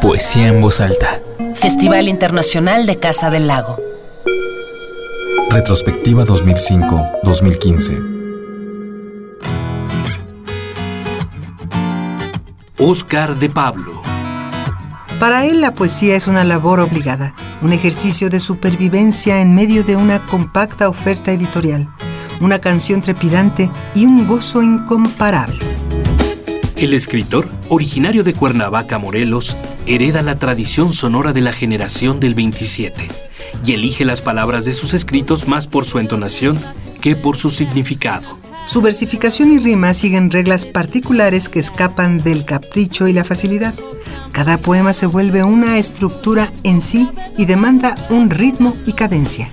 Poesía en voz alta. Festival Internacional de Casa del Lago. Retrospectiva 2005-2015. Oscar de Pablo. Para él la poesía es una labor obligada, un ejercicio de supervivencia en medio de una compacta oferta editorial, una canción trepidante y un gozo incomparable. El escritor, originario de Cuernavaca, Morelos, hereda la tradición sonora de la generación del 27 y elige las palabras de sus escritos más por su entonación que por su significado. Su versificación y rima siguen reglas particulares que escapan del capricho y la facilidad. Cada poema se vuelve una estructura en sí y demanda un ritmo y cadencia.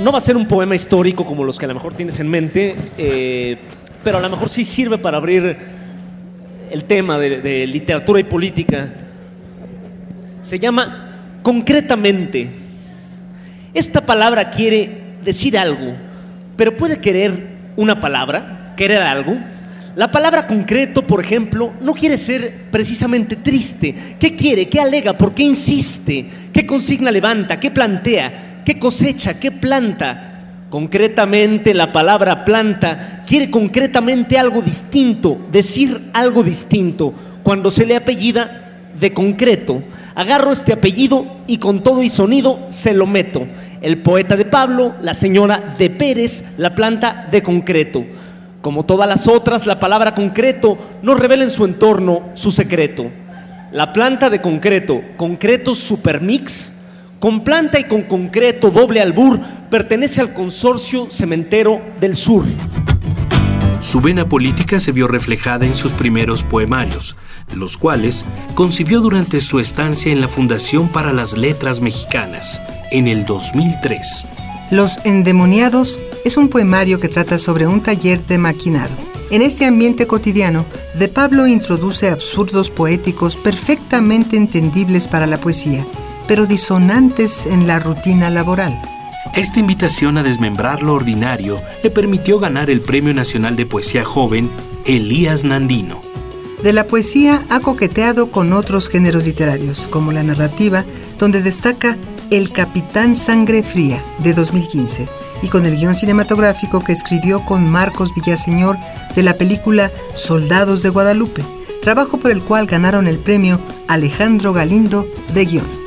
No va a ser un poema histórico como los que a lo mejor tienes en mente, eh, pero a lo mejor sí sirve para abrir el tema de, literatura y política. Se llama concretamente. Esta palabra quiere decir algo, pero puede querer una palabra, querer algo. La palabra concreto, por ejemplo, no quiere ser precisamente triste. ¿Qué quiere? ¿Qué alega? ¿Por qué insiste? ¿Qué consigna levanta? ¿Qué plantea? ¿Qué cosecha? ¿Qué planta? Concretamente la palabra planta quiere concretamente algo distinto, decir algo distinto. Cuando se le apellida de concreto, agarro este apellido y con todo y sonido se lo meto. El poeta de Pablo, la señora de Pérez, la planta de concreto. Como todas las otras, la palabra concreto no revela en su entorno su secreto. La planta de concreto, concreto supermix, con planta y con concreto doble albur, pertenece al consorcio cementero del sur. Su vena política se vio reflejada en sus primeros poemarios, los cuales concibió durante su estancia en la Fundación para las Letras Mexicanas, en el 2003. Los Endemoniados es un poemario que trata sobre un taller de maquinado. En este ambiente cotidiano, De Pablo introduce absurdos poéticos perfectamente entendibles para la poesía pero disonantes en la rutina laboral. Esta invitación a desmembrar lo ordinario le permitió ganar el Premio Nacional de Poesía Joven Elías Nandino. De la poesía ha coqueteado con otros géneros literarios, como la narrativa, donde destaca El Capitán Sangre Fría, de 2015, y con el guion cinematográfico que escribió con Marcos Villaseñor de la película Soldados de Guadalupe, trabajo por el cual ganaron el premio Alejandro Galindo de guion.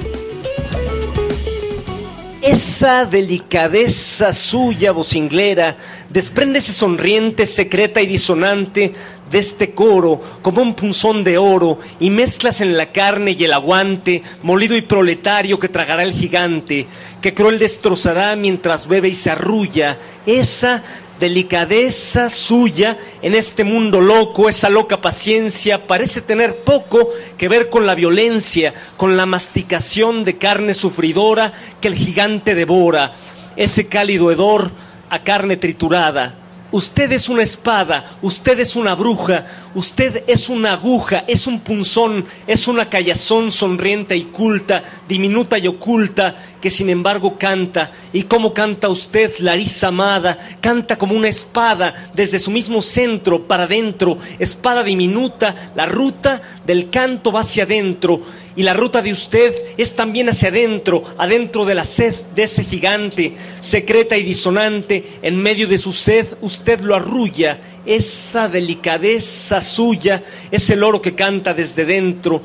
Esa delicadeza suya vocinglera despréndese sonriente, secreta y disonante de este coro como un punzón de oro y mezclas en la carne y el aguante, molido y proletario que tragará el gigante, que cruel destrozará mientras bebe y se arrulla. Esa delicadeza suya en este mundo loco, esa loca paciencia, parece tener poco que ver con la violencia, con la masticación de carne sufridora que el gigante devora, ese cálido hedor a carne triturada. Usted es una espada, usted es una bruja, usted es una aguja, es un punzón, es una callazón sonriente y culta, diminuta y oculta, que sin embargo canta. ¿Y cómo canta usted, Larisa amada? Canta como una espada, desde su mismo centro para adentro, espada diminuta, la ruta del canto va hacia adentro. Y la ruta de usted es también hacia adentro, adentro de la sed de ese gigante, secreta y disonante, en medio de su sed usted lo arrulla, esa delicadeza suya es el oro que canta desde dentro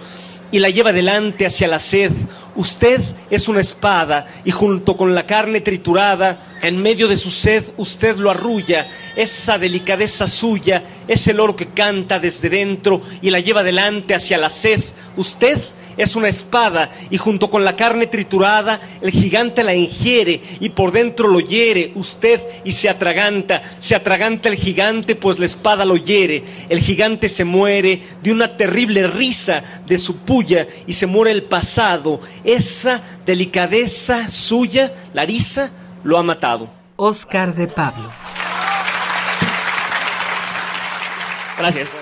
y la lleva adelante hacia la sed. Usted es una espada y junto con la carne triturada, en medio de su sed, usted lo arrulla. Esa delicadeza suya es el oro que canta desde dentro y la lleva adelante hacia la sed. Usted es una espada y junto con la carne triturada el gigante la ingiere y por dentro lo hiere usted y se atraganta, se atraganta el gigante pues la espada lo hiere, el gigante se muere de una terrible risa de su puya y se muere el pasado, esa delicadeza suya, la risa, lo ha matado. Oscar de Pablo. Gracias.